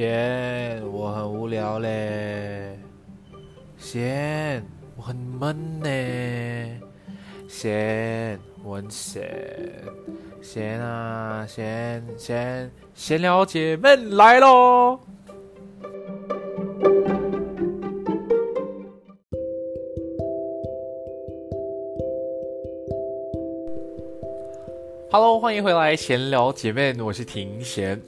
贤，我很无聊嘞。贤，我很闷呢。贤，我很闲。贤啊，贤贤，闲聊姐妹来喽！Hello，欢迎回来，闲聊姐妹，我是庭贤。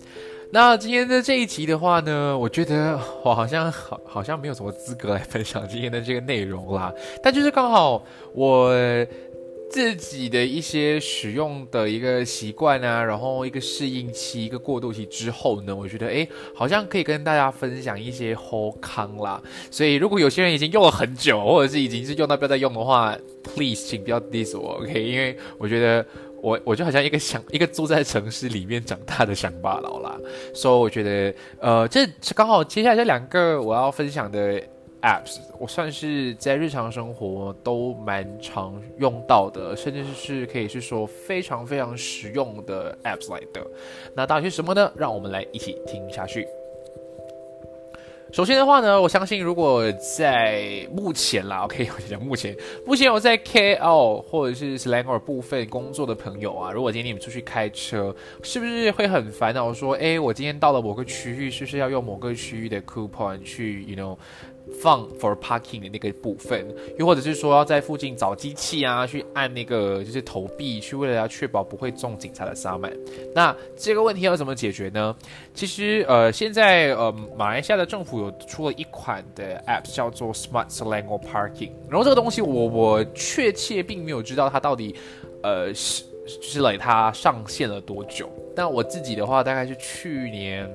那今天的这一集的话呢，我觉得我好像好好像没有什么资格来分享今天的这个内容啦。但就是刚好我自己的一些使用的一个习惯啊，然后一个适应期、一个过渡期之后呢，我觉得哎，好像可以跟大家分享一些好康啦。所以如果有些人已经用了很久，或者是已经是用到不要再用的话，please 请不要 diss 我，OK？因为我觉得。我我就好像一个想一个住在城市里面长大的乡巴佬啦，所以我觉得，呃，这刚好接下来这两个我要分享的 apps，我算是在日常生活都蛮常用到的，甚至是可以是说非常非常实用的 apps 来的。那到底是什么呢？让我们来一起听下去。首先的话呢，我相信如果在目前啦，OK，我讲目前，目前我在 KL 或者是 Slangor 部分工作的朋友啊，如果今天你们出去开车，是不是会很烦恼？说，哎，我今天到了某个区域，是不是要用某个区域的 coupon 去，you know？放 for parking 的那个部分，又或者是说要在附近找机器啊，去按那个就是投币，去为了要确保不会中警察的沙曼。那这个问题要怎么解决呢？其实呃，现在呃，马来西亚的政府有出了一款的 app，叫做 Smart Selangor Parking。然后这个东西我我确切并没有知道它到底呃是就是来它上线了多久。但我自己的话，大概是去年。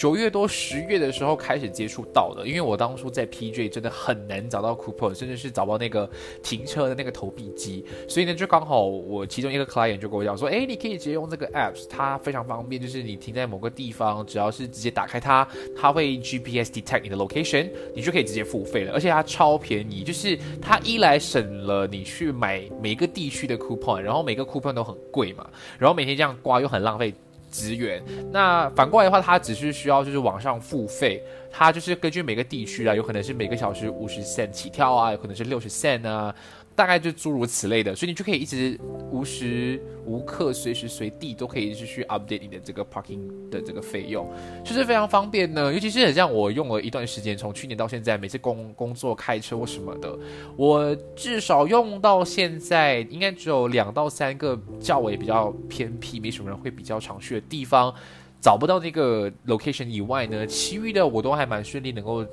九月多十月的时候开始接触到的，因为我当初在 PJ 真的很难找到 coupon，甚至是找到那个停车的那个投币机，所以呢，就刚好我其中一个 client 就跟我讲说，哎，你可以直接用这个 apps，它非常方便，就是你停在某个地方，只要是直接打开它，它会 GPS detect 你的 location，你就可以直接付费了，而且它超便宜，就是它一来省了你去买每个地区的 coupon，然后每个 coupon 都很贵嘛，然后每天这样刮又很浪费。资源，那反过来的话，它只是需要就是网上付费，它就是根据每个地区啊，有可能是每个小时五十 cent 起跳啊，有可能是六十 cent 啊。大概就诸如此类的，所以你就可以一直无时无刻、随时随地都可以是去 update 你的这个 parking 的这个费用，就是非常方便呢。尤其是很像我用了一段时间，从去年到现在，每次工工作开车或什么的，我至少用到现在，应该只有两到三个较为比较偏僻、没什么人会比较常去的地方，找不到那个 location 以外呢，其余的我都还蛮顺利能够。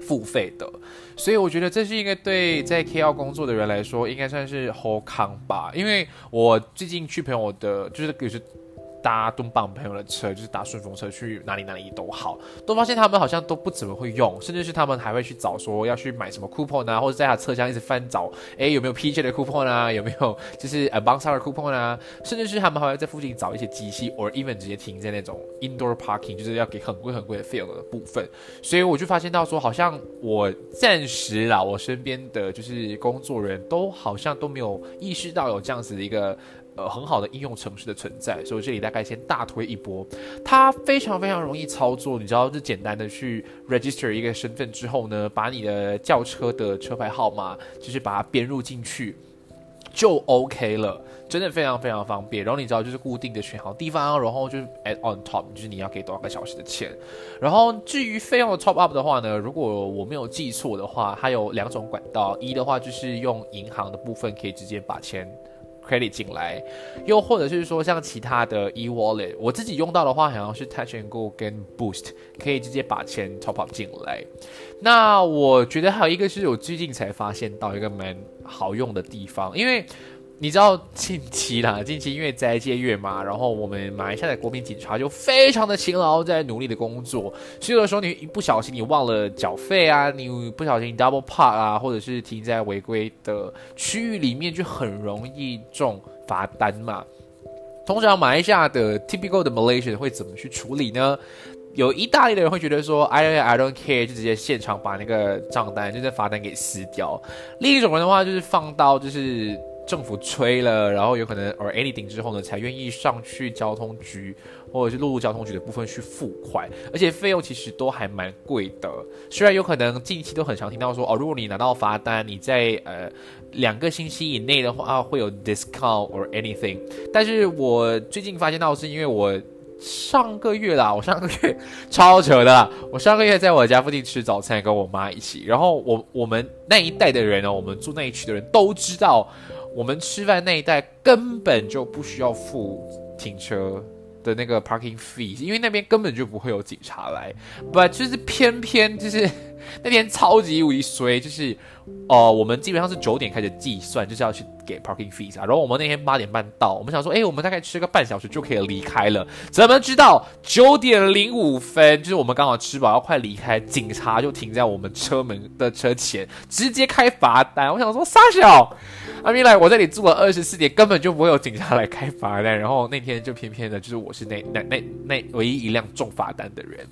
付费的，所以我觉得这是一个对在 KL 工作的人来说，应该算是好康吧。因为我最近去朋友的，就是有时搭东棒朋友的车，就是搭顺风车去哪里哪里都好，都发现他们好像都不怎么会用，甚至是他们还会去找说要去买什么 coupon 啊，或者在他车厢一直翻找，哎有没有 PJ 的 coupon 啊，有没有就是 a b o n s a r 的 coupon 啊，甚至是他们还会在附近找一些机器，or even 直接停在那种 indoor parking，就是要给很贵很贵的费用的部分。所以我就发现到说，好像我暂时啦，我身边的就是工作人都好像都没有意识到有这样子的一个。呃，很好的应用程式的存在，所以这里大概先大推一波。它非常非常容易操作，你知道，就简单的去 register 一个身份之后呢，把你的轿车的车牌号码，就是把它编入进去，就 OK 了，真的非常非常方便。然后你知道，就是固定的选好地方，然后就是 add on top，就是你要给多少个小时的钱。然后至于费用的 top up 的话呢，如果我没有记错的话，它有两种管道，一的话就是用银行的部分可以直接把钱。Credit 进来，又或者是说像其他的 e wallet，我自己用到的话，好像是 Touch and Go 跟 Boost，可以直接把钱 top up 进来。那我觉得还有一个是我最近才发现到一个蛮好用的地方，因为。你知道近期啦，近期因为斋戒月嘛，然后我们马来西亚的国民警察就非常的勤劳，在努力的工作。所以有的时候你一不小心你忘了缴费啊，你不小心 double park 啊，或者是停在违规的区域里面，就很容易中罚单嘛。通常马来西亚的 typical 的 Malaysian 会怎么去处理呢？有意大利的人会觉得说，I I don't care，就直接现场把那个账单，就是罚单给撕掉。另一种人的话就是放到就是。政府催了，然后有可能 or anything 之后呢，才愿意上去交通局或者是陆路交通局的部分去付款，而且费用其实都还蛮贵的。虽然有可能近期都很常听到说，哦，如果你拿到罚单，你在呃两个星期以内的话会有 discount or anything，但是我最近发现到是因为我上个月啦，我上个月超扯的，我上个月在我家附近吃早餐，跟我妈一起，然后我我们那一代的人呢，我们住那一区的人都知道。我们吃饭那一带根本就不需要付停车的那个 parking fee，因为那边根本就不会有警察来。But 就是偏偏就是 那天超级无敌衰，就是。哦，我们基本上是九点开始计算，就是要去给 parking fees 啊。然后我们那天八点半到，我们想说，哎，我们大概吃个半小时就可以离开了。怎么知道九点零五分，就是我们刚好吃饱要快离开，警察就停在我们车门的车前，直接开罚单。我想说，傻小，阿米来，我这里住了二十四点，根本就不会有警察来开罚单。然后那天就偏偏的，就是我是那那那那唯一一辆中罚单的人。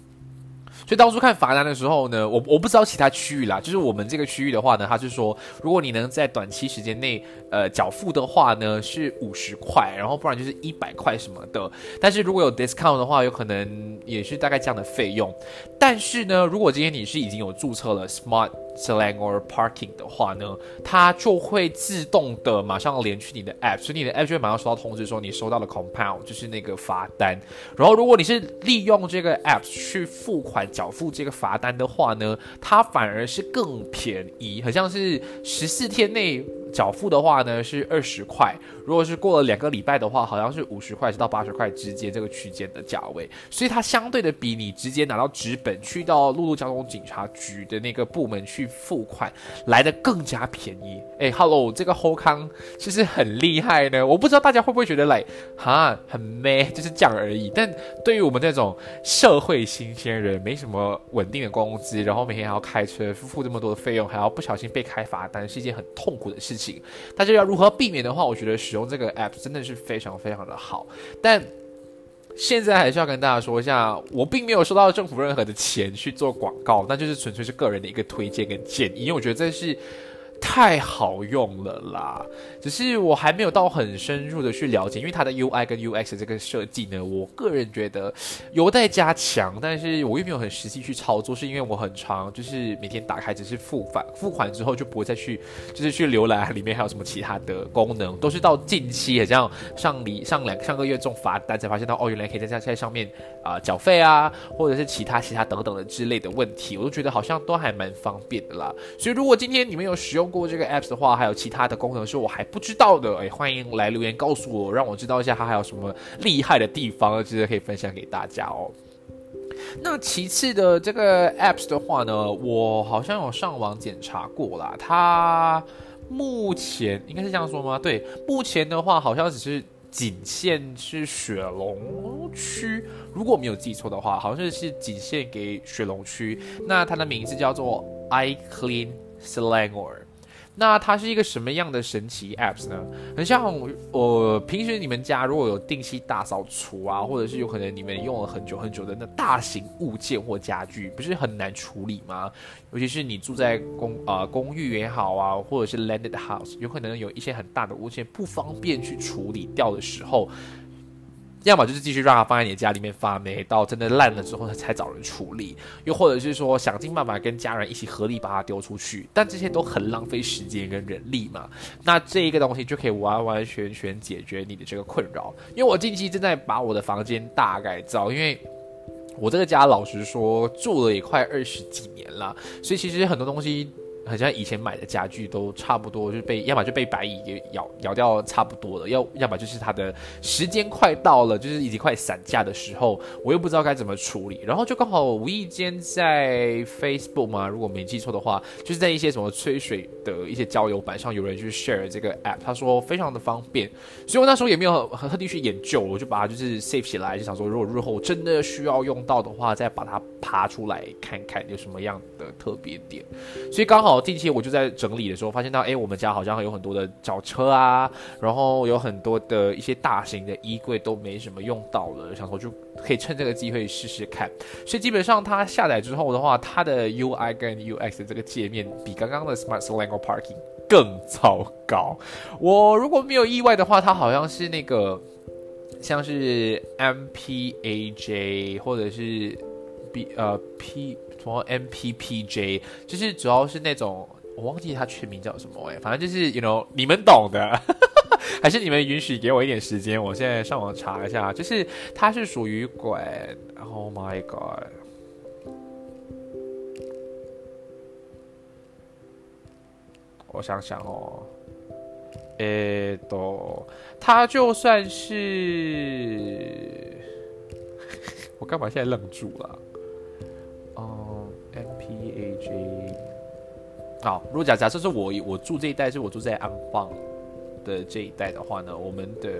所以当初看罚单的时候呢，我我不知道其他区域啦，就是我们这个区域的话呢，他是说，如果你能在短期时间内呃缴付的话呢，是五十块，然后不然就是一百块什么的。但是如果有 discount 的话，有可能也是大概这样的费用。但是呢，如果今天你是已经有注册了 Smart。Slang or parking 的话呢，它就会自动的马上连去你的 app，所以你的 app 就会马上收到通知说你收到了 compound，就是那个罚单。然后如果你是利用这个 app 去付款缴付这个罚单的话呢，它反而是更便宜，好像是十四天内。缴付的话呢是二十块，如果是过了两个礼拜的话，好像是五十块是到八十块之间这个区间的价位，所以它相对的比你直接拿到纸本去到陆路交通警察局的那个部门去付款来的更加便宜。哎，Hello，这个后康其实很厉害呢，我不知道大家会不会觉得来哈很 man，就是这样而已。但对于我们这种社会新鲜人，没什么稳定的工资，然后每天还要开车付这么多的费用，还要不小心被开罚单，是一件很痛苦的事情情。大家要如何避免的话，我觉得使用这个 app 真的是非常非常的好。但现在还是要跟大家说一下，我并没有收到政府任何的钱去做广告，那就是纯粹是个人的一个推荐跟建议，因为我觉得这是。太好用了啦！只是我还没有到很深入的去了解，因为它的 UI 跟 UX 这个设计呢，我个人觉得有待加强。但是我又没有很实际去操作，是因为我很长，就是每天打开只是付款，付款之后就不会再去，就是去浏览里面还有什么其他的功能，都是到近期，好像上里上两上个月中罚单才发现到，哦，原来可以在在上面啊缴费啊，或者是其他其他等等的之类的问题，我都觉得好像都还蛮方便的啦。所以如果今天你们有使用，过这个 apps 的话，还有其他的功能是我还不知道的，哎，欢迎来留言告诉我，让我知道一下它还有什么厉害的地方，其实可以分享给大家哦。那其次的这个 apps 的话呢，我好像有上网检查过啦，它目前应该是这样说吗？对，目前的话好像只是仅限是雪龙区，如果没有记错的话，好像是是仅限给雪龙区。那它的名字叫做 iClean Slangor。那它是一个什么样的神奇 apps 呢？很像我平时你们家如果有定期大扫除啊，或者是有可能你们用了很久很久的那大型物件或家具，不是很难处理吗？尤其是你住在公啊公寓也好啊，或者是 landed house，有可能有一些很大的物件不方便去处理掉的时候。要么就是继续让它放在你的家里面发霉，到真的烂了之后才找人处理；又或者是说想尽办法跟家人一起合力把它丢出去，但这些都很浪费时间跟人力嘛。那这一个东西就可以完完全全解决你的这个困扰。因为我近期正在把我的房间大改造，因为我这个家老实说住了也快二十几年了，所以其实很多东西。好像以前买的家具都差不多，就被要么就被白蚁给咬咬掉差不多了，要要么就是它的时间快到了，就是已经快散架的时候，我又不知道该怎么处理，然后就刚好无意间在 Facebook 嘛，如果没记错的话，就是在一些什么吹水的一些交友版上，有人去 share 这个 app，他说非常的方便，所以我那时候也没有很特地去研究，我就把它就是 save 起来，就想说如果日后真的需要用到的话，再把它爬出来看看有什么样的特别点，所以刚好。近期我就在整理的时候，发现到，哎，我们家好像有很多的脚车啊，然后有很多的一些大型的衣柜都没什么用到了，想说就可以趁这个机会试试看。所以基本上它下载之后的话，它的 UI 跟 UX 的这个界面比刚刚的 Smart Slango Parking 更糟糕。我如果没有意外的话，它好像是那个像是 MPAJ 或者是 B 呃 P。什么 MPPJ，就是主要是那种我忘记它全名叫什么哎，反正就是 you know 你们懂的，还是你们允许给我一点时间，我现在上网查一下，就是它是属于管，Oh my god，我想想哦，诶，都，它就算是，我干嘛现在愣住了？哦 P A J，好，如果假假设是我我住这一带，是我住在安邦的这一带的话呢，我们的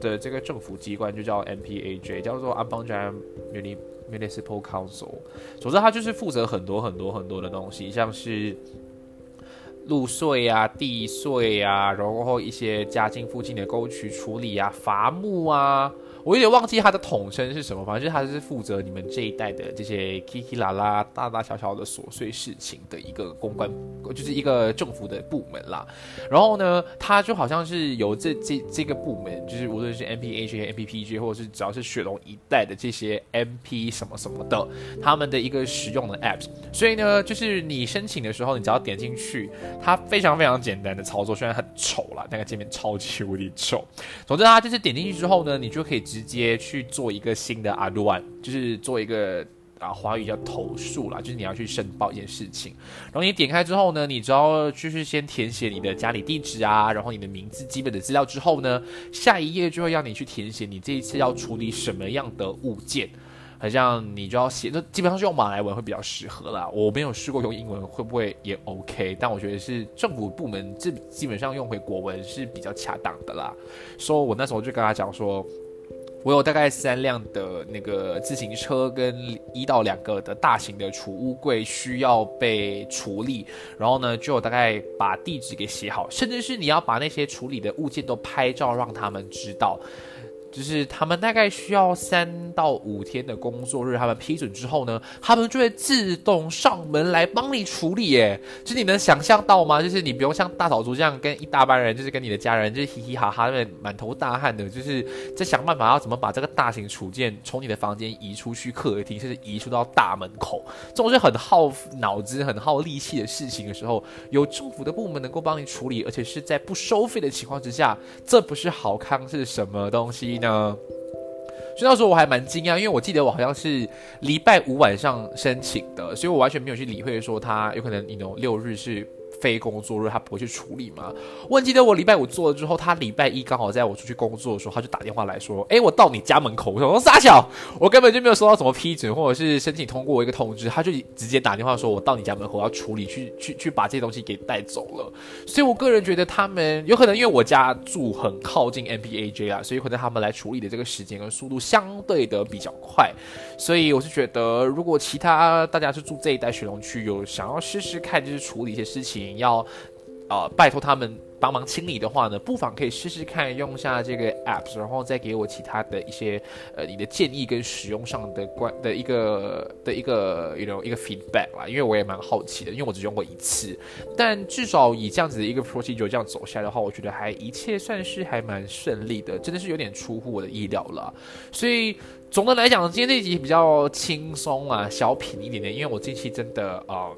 的这个政府机关就叫 MPAJ，叫做安邦 Jam Municipal Council。总之，它就是负责很多很多很多的东西，像是路税啊、地税啊，然后一些家境附近的沟渠处理啊、伐木啊。我有点忘记它的统称是什么，反正就是它是负责你们这一代的这些 Kiki 啦大大小小的琐碎事情的一个公关，就是一个政府的部门啦。然后呢，它就好像是由这这这个部门，就是无论是 MPH、MPPG，或者是只要是雪龙一代的这些 MP 什么什么的，他们的一个实用的 App。所以呢，就是你申请的时候，你只要点进去，它非常非常简单的操作，虽然很丑啦，那个界面超级无敌丑。总之，它就是点进去之后呢，你就可以。直接去做一个新的 a d o n 就是做一个啊，华语叫投诉啦，就是你要去申报一件事情。然后你点开之后呢，你只要就是先填写你的家里地址啊，然后你的名字基本的资料之后呢，下一页就会让你去填写你这一次要处理什么样的物件。好像你就要写，那基本上是用马来文会比较适合啦。我没有试过用英文会不会也 OK，但我觉得是政府部门这基本上用回国文是比较恰当的啦。说我那时候就跟他讲说。我有大概三辆的那个自行车跟一到两个的大型的储物柜需要被处理，然后呢，就大概把地址给写好，甚至是你要把那些处理的物件都拍照让他们知道。就是他们大概需要三到五天的工作日，他们批准之后呢，他们就会自动上门来帮你处理。耶，就你能想象到吗？就是你不用像大扫除这样跟一大班人，就是跟你的家人，就是嘻嘻哈哈的满头大汗的，就是在想办法要怎么把这个大型储件从你的房间移出去客厅，甚至移出到大门口，这种是很耗脑子、很耗力气的事情的时候，有政府的部门能够帮你处理，而且是在不收费的情况之下，这不是好康是什么东西？呢，所以那时候我还蛮惊讶，因为我记得我好像是礼拜五晚上申请的，所以我完全没有去理会说他有可能你懂六日是非工作日他不会去处理吗？我记得我礼拜五做了之后，他礼拜一刚好在我出去工作的时候，他就打电话来说：“哎，我到你家门口。”我说：“傻小，我根本就没有收到什么批准或者是申请通过一个通知。”他就直接打电话说：“我到你家门口要处理，去去去把这些东西给带走了。”所以，我个人觉得他们有可能因为我家住很靠近 M P A J 啊，所以可能他们来处理的这个时间跟速度相对的比较快。所以，我是觉得如果其他大家是住这一带雪龙区，有想要试试看，就是处理一些事情，要呃拜托他们。帮忙清理的话呢，不妨可以试试看用下这个 apps，然后再给我其他的一些呃你的建议跟使用上的关的一个的一个 you know 一个 feedback 啦，因为我也蛮好奇的，因为我只用过一次，但至少以这样子的一个 procedure 这样走下来的话，我觉得还一切算是还蛮顺利的，真的是有点出乎我的意料了。所以总的来讲，今天这一集比较轻松啊，小品一点点，因为我近期真的啊。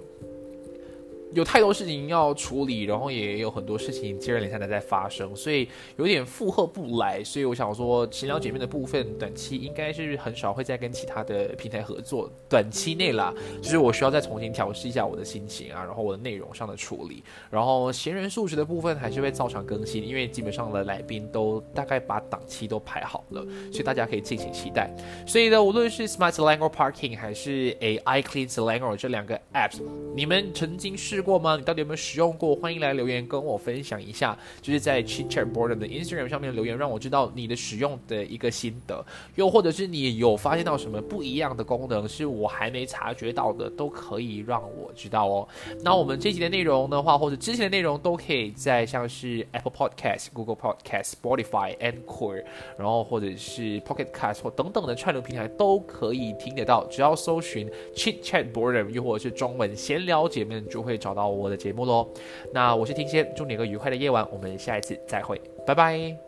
有太多事情要处理，然后也有很多事情接二连三的在发生，所以有点负荷不来。所以我想说，闲聊姐妹的部分，短期应该是很少会再跟其他的平台合作。短期内啦，就是我需要再重新调试一下我的心情啊，然后我的内容上的处理。然后闲人素质的部分还是会照常更新，因为基本上的来宾都大概把档期都排好了，所以大家可以敬请期待。所以呢，无论是 Smart Language Parking 还是 A I Clean Language 这两个 apps，你们曾经试过吗？你到底有没有使用过？欢迎来留言跟我分享一下，就是在 Chit Chat Board 的 Instagram 上面留言，让我知道你的使用的一个心得。又或者是你有发现到什么不一样的功能，是我还没察觉到的，都可以让我知道哦。那我们这集的内容的话，或者之前的内容，都可以在像是 Apple Podcast、Google Podcast、Spotify、a n c o r e 然后或者是 Pocket Cast 或等等的串流平台都可以听得到。只要搜寻 Chit Chat Board，又或者是中文闲聊姐妹，就会找到我。的节目喽，那我是听仙，祝你个愉快的夜晚，我们下一次再会，拜拜。